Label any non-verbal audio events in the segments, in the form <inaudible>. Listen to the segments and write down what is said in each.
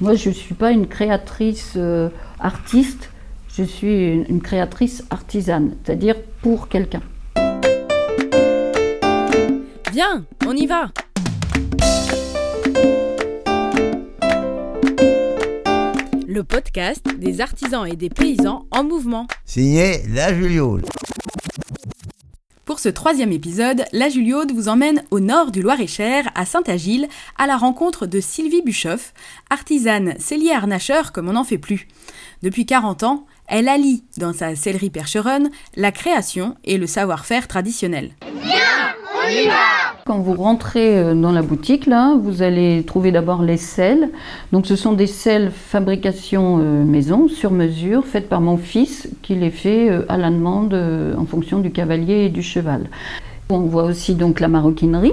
Moi, je ne suis pas une créatrice euh, artiste, je suis une, une créatrice artisane, c'est-à-dire pour quelqu'un. Viens, on y va Le podcast des artisans et des paysans en mouvement. Signé La Juliole. Pour ce troisième épisode, la Juliaude vous emmène au nord du Loir-et-Cher, à Saint-Agile, à la rencontre de Sylvie Buchoff, artisane cellier harnacheur comme on n'en fait plus. Depuis 40 ans, elle allie dans sa sellerie percheronne la création et le savoir-faire traditionnel. Quand vous rentrez euh, dans la boutique, là, vous allez trouver d'abord les selles. Donc, ce sont des selles fabrication euh, maison, sur mesure, faites par mon fils, qui les fait euh, à la demande en fonction du cavalier et du cheval. On voit aussi donc la maroquinerie.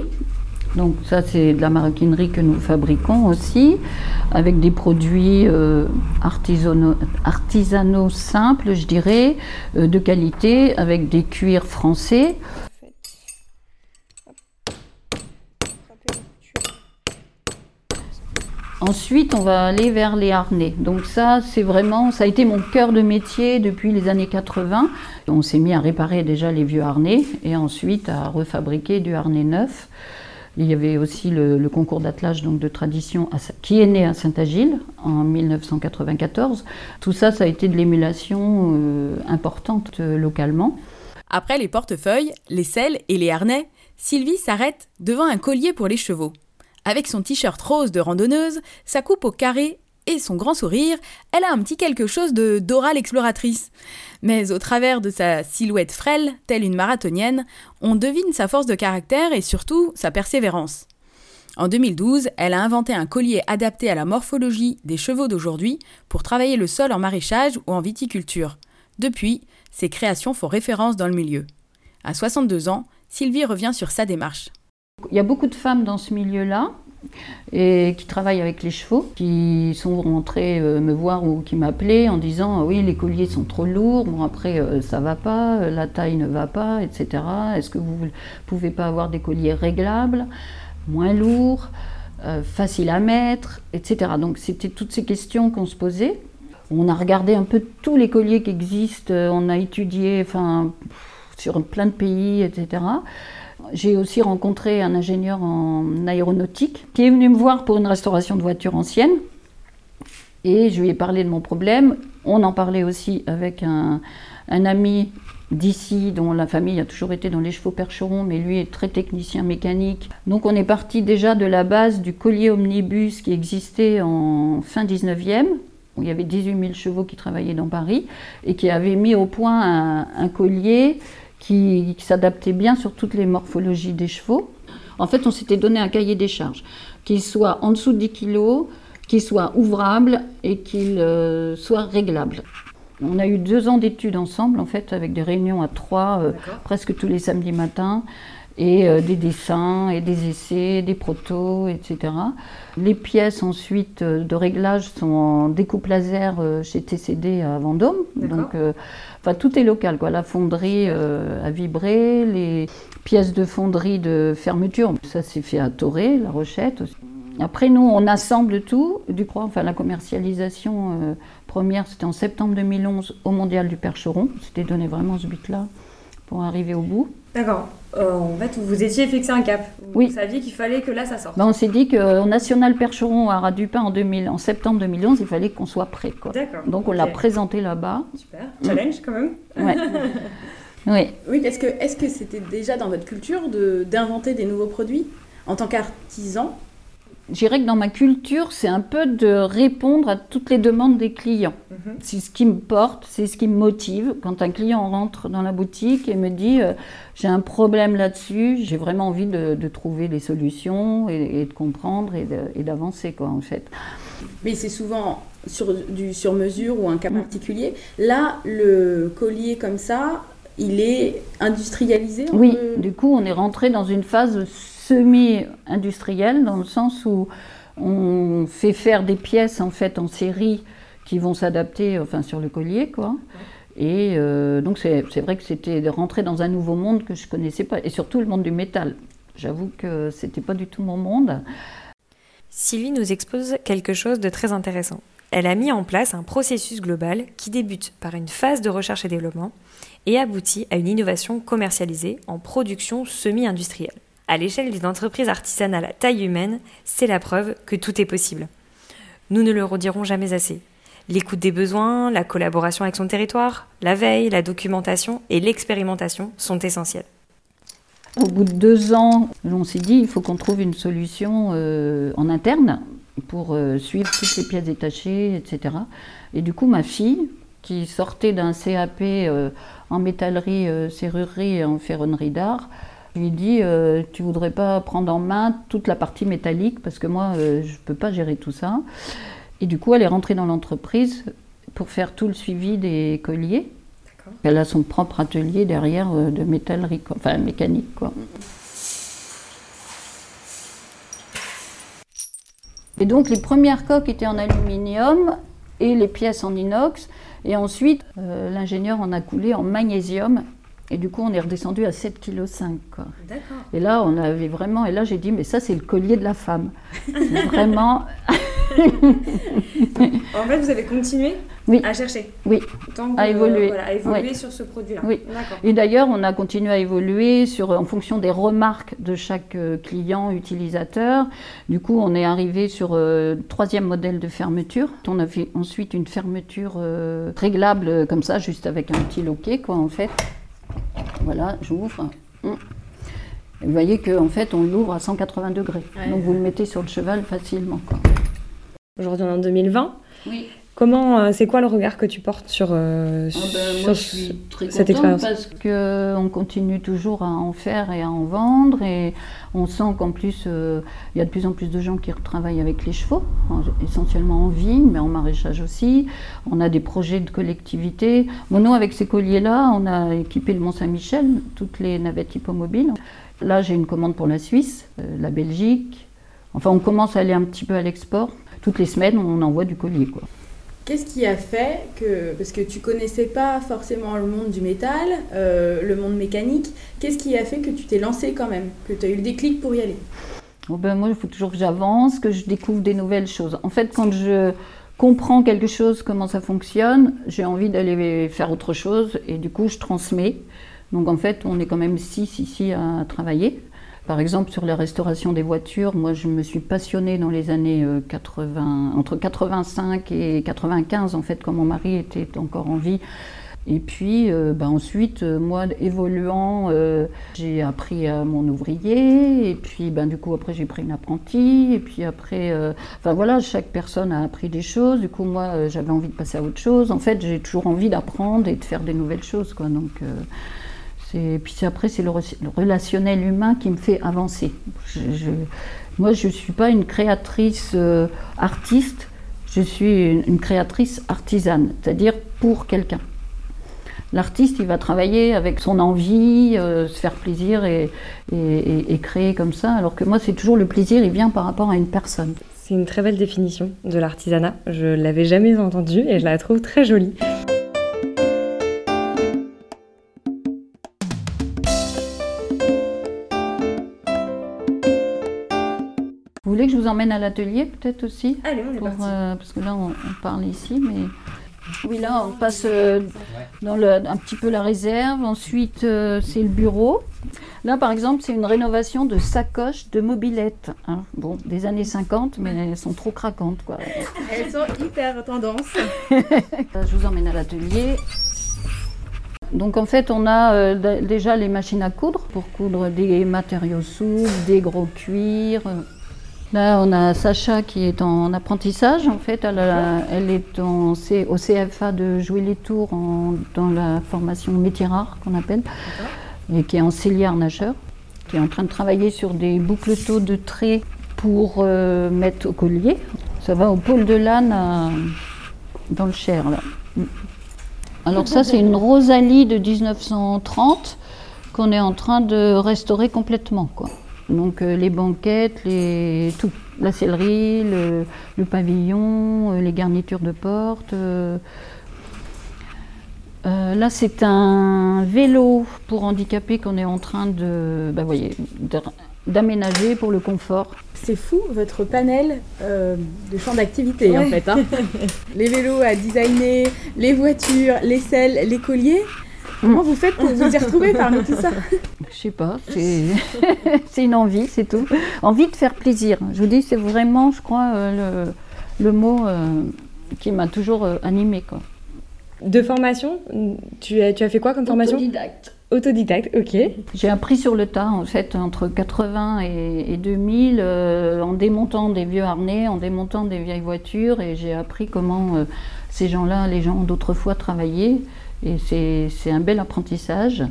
Donc ça, c'est de la maroquinerie que nous fabriquons aussi, avec des produits artisanaux, simples, je dirais, de qualité, avec des cuirs français. Ensuite, on va aller vers les harnais. Donc ça, c'est vraiment, ça a été mon cœur de métier depuis les années 80. On s'est mis à réparer déjà les vieux harnais et ensuite à refabriquer du harnais neuf. Il y avait aussi le, concours d'attelage donc de tradition qui est né à Saint-Agile en 1994. Tout ça, ça a été de l'émulation euh, importante euh, localement. Après les portefeuilles, les selles et les harnais, Sylvie s'arrête devant un collier pour les chevaux. Avec son t-shirt rose de randonneuse, sa coupe au carré et son grand sourire, elle a un petit quelque chose de d'oral exploratrice. Mais au travers de sa silhouette frêle, telle une marathonienne, on devine sa force de caractère et surtout sa persévérance. En 2012, elle a inventé un collier adapté à la morphologie des chevaux d'aujourd'hui pour travailler le sol en maraîchage ou en viticulture. Depuis, ses créations font référence dans le milieu. À 62 ans, Sylvie revient sur sa démarche. Il y a beaucoup de femmes dans ce milieu-là et qui travaillent avec les chevaux, qui sont rentrées euh, me voir ou qui m'appelaient en disant ah oui les colliers sont trop lourds, bon après euh, ça va pas, euh, la taille ne va pas, etc. Est-ce que vous pouvez pas avoir des colliers réglables, moins lourds, euh, faciles à mettre, etc. Donc c'était toutes ces questions qu'on se posait. On a regardé un peu tous les colliers qui existent, euh, on a étudié, enfin sur plein de pays, etc. J'ai aussi rencontré un ingénieur en aéronautique qui est venu me voir pour une restauration de voitures anciennes. Et je lui ai parlé de mon problème. On en parlait aussi avec un, ami d'ici, dont la famille a toujours été dans les chevaux percherons, mais lui est très technicien mécanique. Donc on est parti déjà de la base du collier omnibus qui existait en fin 19e, où il y avait 18 000 chevaux qui travaillaient dans Paris, et qui avait mis au point un collier qui, qui s'adaptait bien sur toutes les morphologies des chevaux. En fait, on s'était donné un cahier des charges, qu'il soit en dessous de 10 kg, qu'il soit ouvrable et qu'il euh, soit réglable. On a eu deux ans d'études ensemble, en fait, avec des réunions à trois, euh, presque tous les samedis matins, et euh, des dessins, et des essais, des protos, etc. Les pièces ensuite euh, de réglage sont en découpe laser euh, chez TCD à Vendôme. Donc, enfin, tout est local, quoi. La fonderie a vibré, les pièces de fonderie de fermeture, ça s'est fait à Toré, La Rochette. aussi. Après, nous, on assemble tout, du croix, enfin la commercialisation première, c'était en septembre 2011 au Mondial du Percheron. C'était donné vraiment ce but-là pour arriver au bout. D'accord. Euh, en fait, vous vous étiez fixé un cap. Vous Oui. saviez qu'il fallait que là, ça sorte. Ben, on s'est dit qu'au National Percheron à Radupin en, 2000, en septembre 2011, il fallait qu'on soit prêt. Quoi. D'accord. Donc on l'a présenté là-bas. Super. Challenge quand même. Ouais. <laughs> oui. Oui, est-ce que est-ce que c'était déjà dans votre culture de d'inventer des nouveaux produits en tant qu'artisan? Je dirais que dans ma culture, c'est un peu de répondre à toutes les demandes des clients. Mhm. C'est ce qui me porte, c'est ce qui me motive. Quand un client rentre dans la boutique et me dit euh, j'ai un problème là-dessus, j'ai vraiment envie de, de trouver des solutions et, et de comprendre et d'avancer quoi en fait. Mais c'est souvent sur du sur mesure ou un cas Mm. particulier. Là, le collier comme ça, il est industrialisé. Oui, peut- du coup, on est rentré dans une phase semi-industrielle, dans le sens où on fait faire des pièces en fait en série qui vont s'adapter enfin, sur le collier, quoi. Et euh, donc c'est vrai que c'était de rentrer dans un nouveau monde que je connaissais pas, et surtout le monde du métal. J'avoue que c'était pas du tout mon monde. Sylvie nous expose quelque chose de très intéressant. Elle a mis en place un processus global qui débute par une phase de recherche et développement et aboutit à une innovation commercialisée en production semi-industrielle. À l'échelle d'une entreprise artisanale à taille humaine, c'est la preuve que tout est possible. Nous ne le redirons jamais assez. L'écoute des besoins, la collaboration avec son territoire, la veille, la documentation et l'expérimentation sont essentielles. Au bout de deux ans, on s'est dit il faut qu'on trouve une solution euh, en interne pour euh, suivre toutes les pièces détachées, etc. Et du coup, ma fille, qui sortait d'un CAP euh, en métallerie, serrurerie et en ferronnerie d'art, lui dit Tu voudrais pas prendre en main toute la partie métallique parce que moi, je ne peux pas gérer tout ça. Et du coup, elle est rentrée dans l'entreprise pour faire tout le suivi des colliers. Elle a son propre atelier derrière euh, de métallerie, enfin mécanique. Quoi. Et donc les premières coques étaient en aluminium et les pièces en inox. Et ensuite, euh, l'ingénieur en a coulé en magnésium. Et du coup, on est redescendu à 7,5 kg. Et là, on avait vraiment. Et là, j'ai dit, mais ça, c'est le collier de la femme. vraiment. en fait, vous avez continué oui. à chercher Oui, à évoluer. à évoluer sur ce produit-là. Oui. Et d'ailleurs, on a continué à évoluer sur, en fonction des remarques de chaque euh, client, utilisateur. Du coup, on est arrivé sur le euh, troisième modèle de fermeture. On a fait ensuite une fermeture euh, réglable comme ça, juste avec un petit loquet, quoi, en fait. Voilà, j'ouvre. Hum. Vous voyez qu'en fait, on l'ouvre à 180 degrés. Donc, vous le mettez sur le cheval facilement. Aujourd'hui, on est en 2020. Oui. Comment, euh, c'est quoi le regard que tu portes sur, euh, ah ben, moi, je suis très cette expérience Parce qu'on continue toujours à en faire et à en vendre et on sent qu'en plus euh, il y a de plus en plus de gens qui travaillent avec les chevaux, essentiellement en vigne, mais en maraîchage aussi. On a des projets de collectivité. Bon, nous, avec ces colliers-là, on a équipé le Mont-Saint-Michel, toutes les navettes hippomobiles. Là, j'ai une commande pour la Suisse, la Belgique. Enfin, on commence à aller un petit peu à l'export toutes les semaines, on envoie du collier. Quoi. Qu'est-ce qui a fait que, parce que tu connaissais pas forcément le monde du métal, euh, le monde mécanique, qu'est-ce qui a fait que tu t'es lancé quand même, que tu as eu le déclic pour y aller? Oh ben Moi, il faut toujours que j'avance, que je découvre des nouvelles choses. En fait, quand je comprends quelque chose, comment ça fonctionne, j'ai envie d'aller faire autre chose et du coup, je transmets. Donc en fait, on est quand même six ici à travailler. Par exemple, sur la restauration des voitures, moi je me suis passionnée dans les années 80, euh, entre 85 et 95 en fait, quand mon mari était encore en vie. Et puis euh, bah, ensuite, euh, moi évoluant, j'ai appris à mon ouvrier, et puis ben, du coup après j'ai pris une apprentie, et puis après, enfin voilà, chaque personne a appris des choses, du coup moi j'avais envie de passer à autre chose. En fait, j'ai toujours envie d'apprendre et de faire des nouvelles choses, quoi. Donc et puis après, c'est le, relationnel humain qui me fait avancer. moi, je ne suis pas une créatrice euh, artiste, je suis une, créatrice artisane, c'est-à-dire pour quelqu'un. L'artiste, il va travailler avec son envie, euh, se faire plaisir et, et, créer comme ça, alors que moi, c'est toujours le plaisir, il vient par rapport à une personne. C'est une très belle définition de l'artisanat. Je l'avais jamais entendue et je la trouve très jolie. Vous emmène à l'atelier peut-être aussi Allez, on est parti. Euh, parce que là, on, parle ici, mais... Oui, là, on passe euh, dans le, un petit peu la réserve. Ensuite, euh, c'est le bureau. Là, par exemple, c'est une rénovation de sacoches de mobilette. Hein. Bon, des années 50, mais elles sont trop craquantes. Quoi. Elles sont hyper tendance. <laughs> je vous emmène à l'atelier. Donc en fait, on a déjà les machines à coudre pour coudre des matériaux souples, des gros cuirs, Là, on a Sacha qui est en apprentissage. En fait, elle, est au CFA de Jouy-les-Tours dans la formation métier rare qu'on appelle, et qui est en célière nageur, qui est en train de travailler sur des boucles-taux de traits pour euh, mettre au collier. Ça va au pôle de l'âne dans le Cher. Mm. Alors ça, c'est une Rosalie de 1930 qu'on est en train de restaurer complètement. Donc euh, les banquettes, les, tout, la sellerie, le, pavillon, euh, les garnitures de porte. Euh, Euh, là, c'est un vélo pour handicapés qu'on est en train de, bah, voyez, d'aménager pour le confort. C'est fou, votre panel euh, de champs d'activité en fait. hein. <laughs> les vélos à designer, les voitures, les selles, les colliers. Comment vous faites pour vous y retrouver parmi tout ça? Je sais pas, c'est <laughs> c'est une envie, c'est tout. Envie de faire plaisir. Je vous dis, c'est vraiment, je crois, euh, le, le mot euh, qui m'a toujours euh, animée. Quoi. De formation, tu as, tu as fait quoi comme formation? Autodidacte. Autodidacte, ok. J'ai appris sur le tas, en fait, entre 80 et, et 2000, euh, en démontant des vieux harnais, en démontant des vieilles voitures, et j'ai appris comment euh, ces gens-là, les gens d'autrefois, travaillaient. Et c'est un bel apprentissage.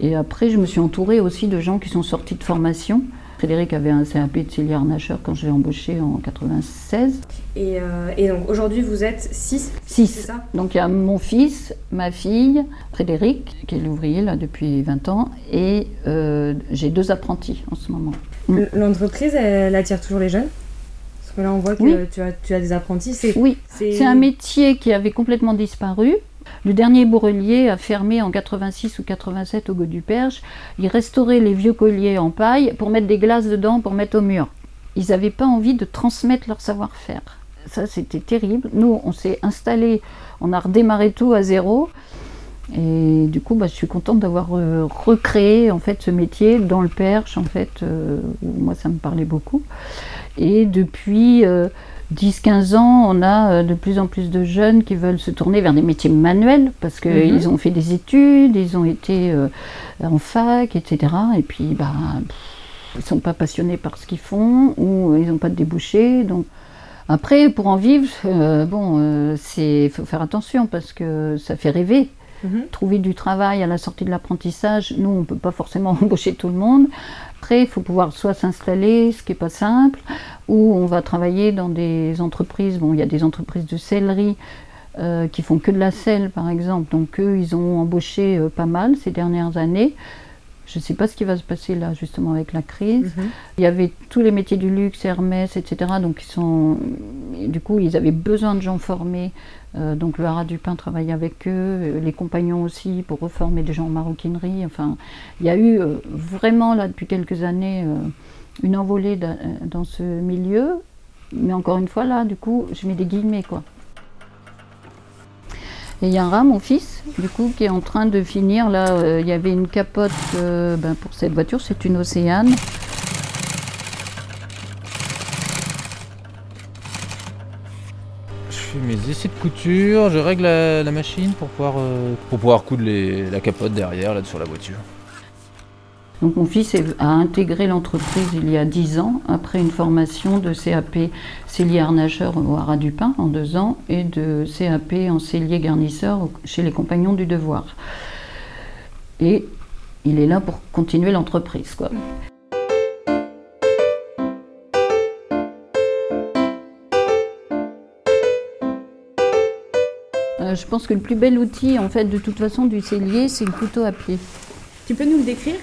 Et après, je me suis entourée aussi de gens qui sont sortis de formation. Frédéric avait un CAP de cellier harnacheur quand je l'ai embauché en 96. Et, euh, et donc aujourd'hui, vous êtes 6 Six. C'est ça? Donc il y a mon fils, ma fille, Frédéric, qui est l'ouvrier là depuis 20 ans, et euh, j'ai deux apprentis en ce moment. Mm. L'entreprise, elle attire toujours les jeunes? Parce que là, on voit que Oui. tu, as, tu as des apprentis. C'est Oui, c'est un métier qui avait complètement disparu. Le dernier bourrelier a fermé en 86 ou 87 au Goût du Perche. Ils restauraient les vieux colliers en paille pour mettre des glaces dedans pour mettre au mur. Ils n'avaient pas envie de transmettre leur savoir-faire. Ça, c'était terrible. Nous, on s'est installé, on a redémarré tout à zéro. Et du coup, bah, je suis contente d'avoir euh, recréé en fait ce métier dans le Perche, en fait, euh, moi ça me parlait beaucoup. Et depuis euh, 10-15 ans, on a euh, de plus en plus de jeunes qui veulent se tourner vers des métiers manuels parce qu'ils Mhm. ont fait des études, ils ont été euh, en fac, etc. Et puis, bah, pff, ils sont pas passionnés par ce qu'ils font ou ils n'ont pas de débouchés. Donc, après, pour en vivre, euh, bon, euh, c'est faut faire attention parce que ça fait rêver. Mhm. Trouver du travail à la sortie de l'apprentissage, nous, on ne peut pas forcément <laughs> embaucher tout le monde. Il faut pouvoir soit s'installer, ce qui n'est pas simple, ou on va travailler dans des entreprises. Bon, il y a des entreprises de sellerie euh, qui font que de la selle, par exemple. Donc, eux, ils ont embauché euh, pas mal ces dernières années. Je ne sais pas ce qui va se passer là, justement, avec la crise. Mhm. Il y avait tous les métiers du luxe, Hermès, etc. Donc, ils sont, du coup, ils avaient besoin de gens formés. Euh, donc, le Haras du Pain travaille avec eux, euh, les compagnons aussi, pour reformer des gens en maroquinerie. Enfin, il y a eu euh, vraiment, là, depuis quelques années, euh, une envolée da- dans ce milieu. Mais encore une fois, là, du coup, je mets des guillemets, quoi. Et il y a un rat, mon fils, du coup, qui est en train de finir. Là, euh, il y avait une capote euh, ben, pour cette voiture, c'est une Océane. Je fais mes essais de couture, je règle la, la machine pour pouvoir, euh, pour pouvoir coudre les- la capote derrière là sur la voiture. Donc mon fils a intégré l'entreprise il y a 10 ans, après une formation de CAP cellier harnacheur au Haras du Pin en deux ans et de CAP en cellier garnisseur chez les Compagnons du Devoir. Et il est là pour continuer l'entreprise. Euh, je pense que le plus bel outil, en fait, de toute façon, du cellier, c'est le couteau à pied. Tu peux nous le décrire?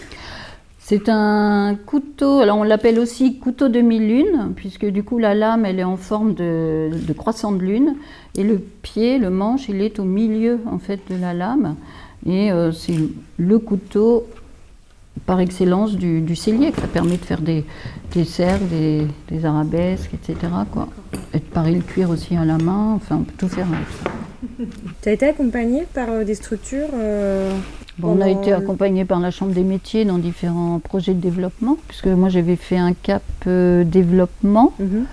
C'est un couteau, alors on l'appelle aussi couteau demi-lune, puisque du coup la lame elle est en forme de, croissant de lune, et le pied, le manche, il est au milieu en fait de la lame, et euh, c'est le couteau par excellence du, du cellier, ça permet de faire des, des cercles, des, arabesques, etc. Quoi. Et de parer le cuir aussi à la main, enfin on peut tout faire avec ça. <laughs> Tu as été accompagné par euh, des structures euh, Bon, on a été accompagné par la Chambre des métiers dans différents projets de développement, puisque moi j'avais fait un cap euh, développement mhm.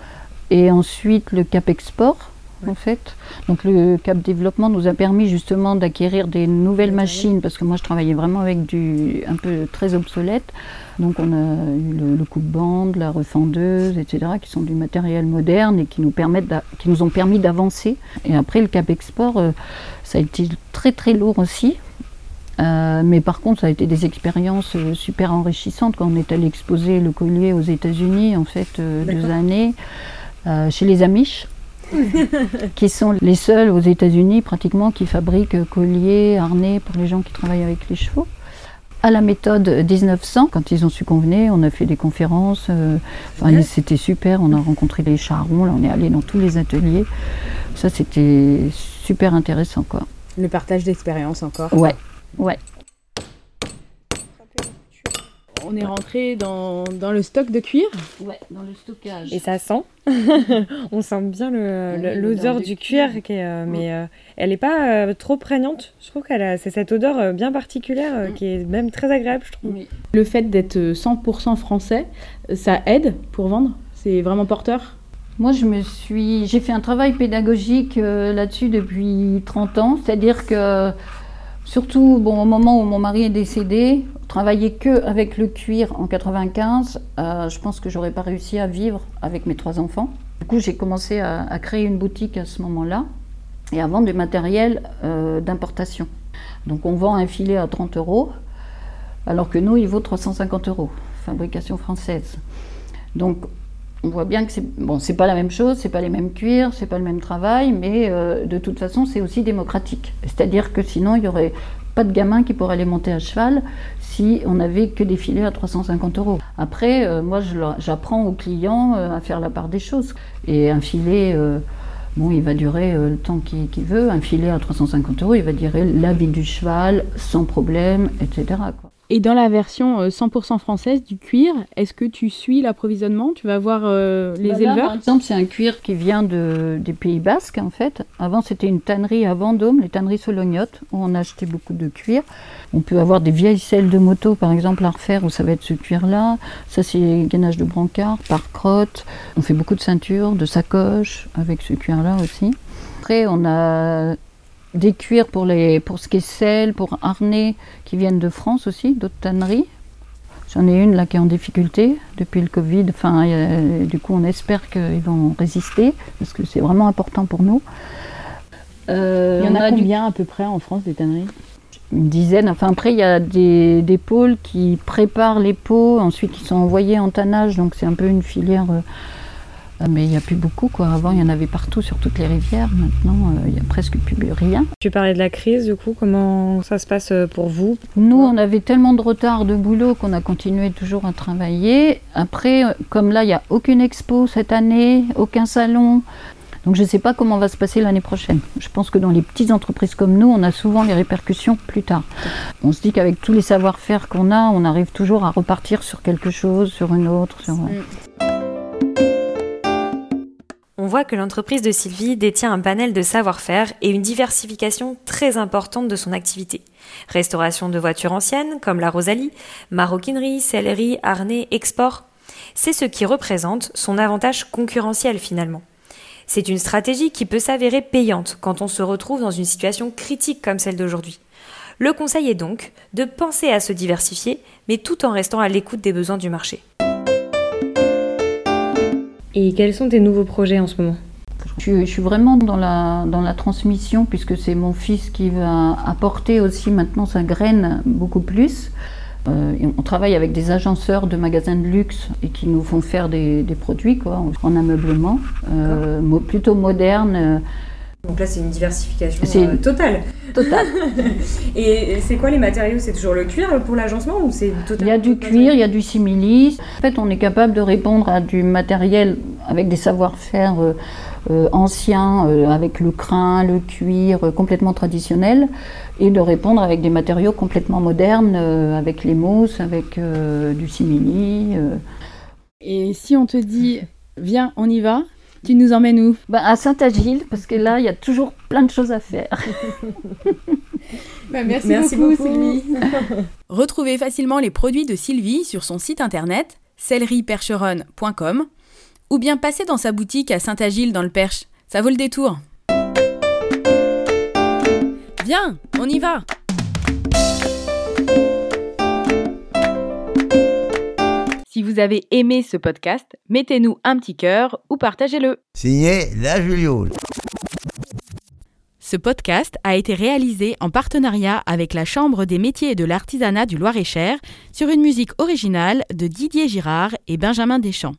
et ensuite le cap export. En fait, donc le cap développement nous a permis justement d'acquérir des nouvelles machines parce que moi je travaillais vraiment avec du un peu très obsolète. Donc on a eu le, le coupe-bande, la refendeuse, etc. qui sont du matériel moderne et qui nous permettent qui nous ont permis d'avancer. Et après le cap export, euh, ça a été très très lourd aussi. Euh, mais par contre, ça a été des expériences euh, super enrichissantes quand on est allé exposer le collier aux États-Unis, en fait, euh, deux années, chez les Amish, <laughs> qui sont les seuls aux États-Unis pratiquement qui fabriquent colliers, harnais pour les gens qui travaillent avec les chevaux. À la méthode 1900, quand ils ont su convenir, on a fait des conférences. enfin, c'était super. On a rencontré les charrons. Là, on est allé dans tous les ateliers. Ça, c'était super intéressant, quoi. Le partage d'expérience encore. Ouais, ouais. On est rentré dans, dans le stock de cuir. Ouais, dans le stockage. Et ça sent. <laughs> On sent bien Oui, le- l'odeur du du cuir, cuir. qui est, euh, mais euh, elle n'est pas euh, trop prégnante. Je trouve qu'elle a c'est cette odeur euh, bien particulière euh, Mm. qui est même très agréable, je trouve. Oui. Le fait d'être 100% français, ça aide pour vendre? C'est vraiment porteur? Moi, je me suis, j'ai fait un travail pédagogique euh, là-dessus depuis 30 ans. C'est-à-dire que, surtout bon, au moment où mon mari est décédé, travailler que avec le cuir en 95, euh, je pense que j'aurais pas réussi à vivre avec mes trois enfants. Du coup, j'ai commencé à, créer une boutique à ce moment-là et à vendre du matériel euh, d'importation. Donc, on vend un filet à 30 euros, alors que nous, il vaut 350 euros, fabrication française. Donc, on voit bien que c'est bon, c'est pas la même chose, c'est pas les mêmes cuirs, c'est pas le même travail, mais euh, de toute façon, c'est aussi démocratique. C'est-à-dire que sinon, il y aurait pas de gamin qui pourrait aller monter à cheval si on n'avait que des filets à 350 euros. Après, euh, moi, j'apprends aux clients euh, à faire la part des choses. Et un filet, bon, il va durer le temps qu'il veut. Un filet à 350 euros, il va durer la vie du cheval sans problème, etc. Et dans la version euh, 100% française du cuir, est-ce que tu suis l'approvisionnement? Tu vas voir euh, les Bah là, éleveurs? Par exemple, c'est un cuir qui vient de, des Pays Basques, en fait. Avant, c'était une tannerie à Vendôme, les tanneries Solognotte, où on achetait beaucoup de cuir. On peut avoir des vieilles selles de moto, par exemple, à refaire, où ça va être ce cuir-là. Ça, c'est gainage de brancard, par crotte. On fait beaucoup de ceintures, de sacoches, avec ce cuir-là aussi. Après, on a des cuirs pour, les, pour ce qui est selle, pour harnais, qui viennent de France aussi, d'autres tanneries. J'en ai une là qui est en difficulté depuis le Covid. Enfin, a- du coup, on espère qu'ils vont résister parce que c'est vraiment important pour nous. Euh, Il y en a du- combien à peu près en France des tanneries? Une dizaine. Enfin, après, il y a des, des pôles qui préparent les pots, ensuite ils sont envoyés en tannage, donc c'est un peu une filière. euh, mais il n'y a plus beaucoup, quoi. Avant, il y en avait partout sur toutes les rivières. Maintenant, euh, il n'y a presque plus rien. Tu parlais de la crise, du coup, comment ça se passe euh, pour vous? Nous, on avait tellement de retard de boulot qu'on a continué toujours à travailler. Après, euh, comme là, il n'y a aucune expo cette année, aucun salon. Donc je ne sais pas comment va se passer l'année prochaine. Je pense que dans les petites entreprises comme nous, on a souvent les répercussions plus tard. On se dit qu'avec tous les savoir-faire qu'on a, on arrive toujours à repartir sur quelque chose, sur une autre. Sur... On voit que l'entreprise de Sylvie détient un panel de savoir-faire et une diversification très importante de son activité. Restauration de voitures anciennes, comme la Rosalie, maroquinerie, sellerie, harnais, export. C'est ce qui représente son avantage concurrentiel finalement. C'est une stratégie qui peut s'avérer payante quand on se retrouve dans une situation critique comme celle d'aujourd'hui. Le conseil est donc de penser à se diversifier, mais tout en restant à l'écoute des besoins du marché. Et quels sont tes nouveaux projets en ce moment? Je, suis- vraiment dans la, dans la transmission, puisque c'est mon fils qui va apporter aussi maintenant sa graine beaucoup plus. Euh, on travaille avec des agenceurs de magasins de luxe et qui nous font faire des, des produits quoi, en ameublement, euh, plutôt moderne. Donc là, c'est une diversification euh, totale. total. <laughs> Et c'est quoi les matériaux? C'est toujours le cuir pour l'agencement ou c'est Il y a du cuir, il y a du simili. En fait, on est capable de répondre à du matériel avec des savoir-faire euh, euh, anciens, euh, avec le crin, le cuir, euh, complètement traditionnel, et de répondre avec des matériaux complètement modernes, euh, avec les mousses, avec euh, du simili. euh. Et si on te dit, viens, on y va, tu nous emmènes où? Ben, à Saint-Agile, parce que là, il y a toujours plein de choses à faire. <laughs> merci, Merci beaucoup. Sylvie. <laughs> Retrouvez facilement les produits de Sylvie sur son site internet céleriepercheronne.com ou bien passez dans sa boutique à Saint-Agile dans le Perche. Ça vaut le détour. Viens, on y va Si vous avez aimé ce podcast, mettez-nous un petit cœur ou partagez-le. Signé La Juliole. Ce podcast a été réalisé en partenariat avec la Chambre des métiers et de l'artisanat du Loir-et-Cher sur une musique originale de Didier Girard et Benjamin Deschamps.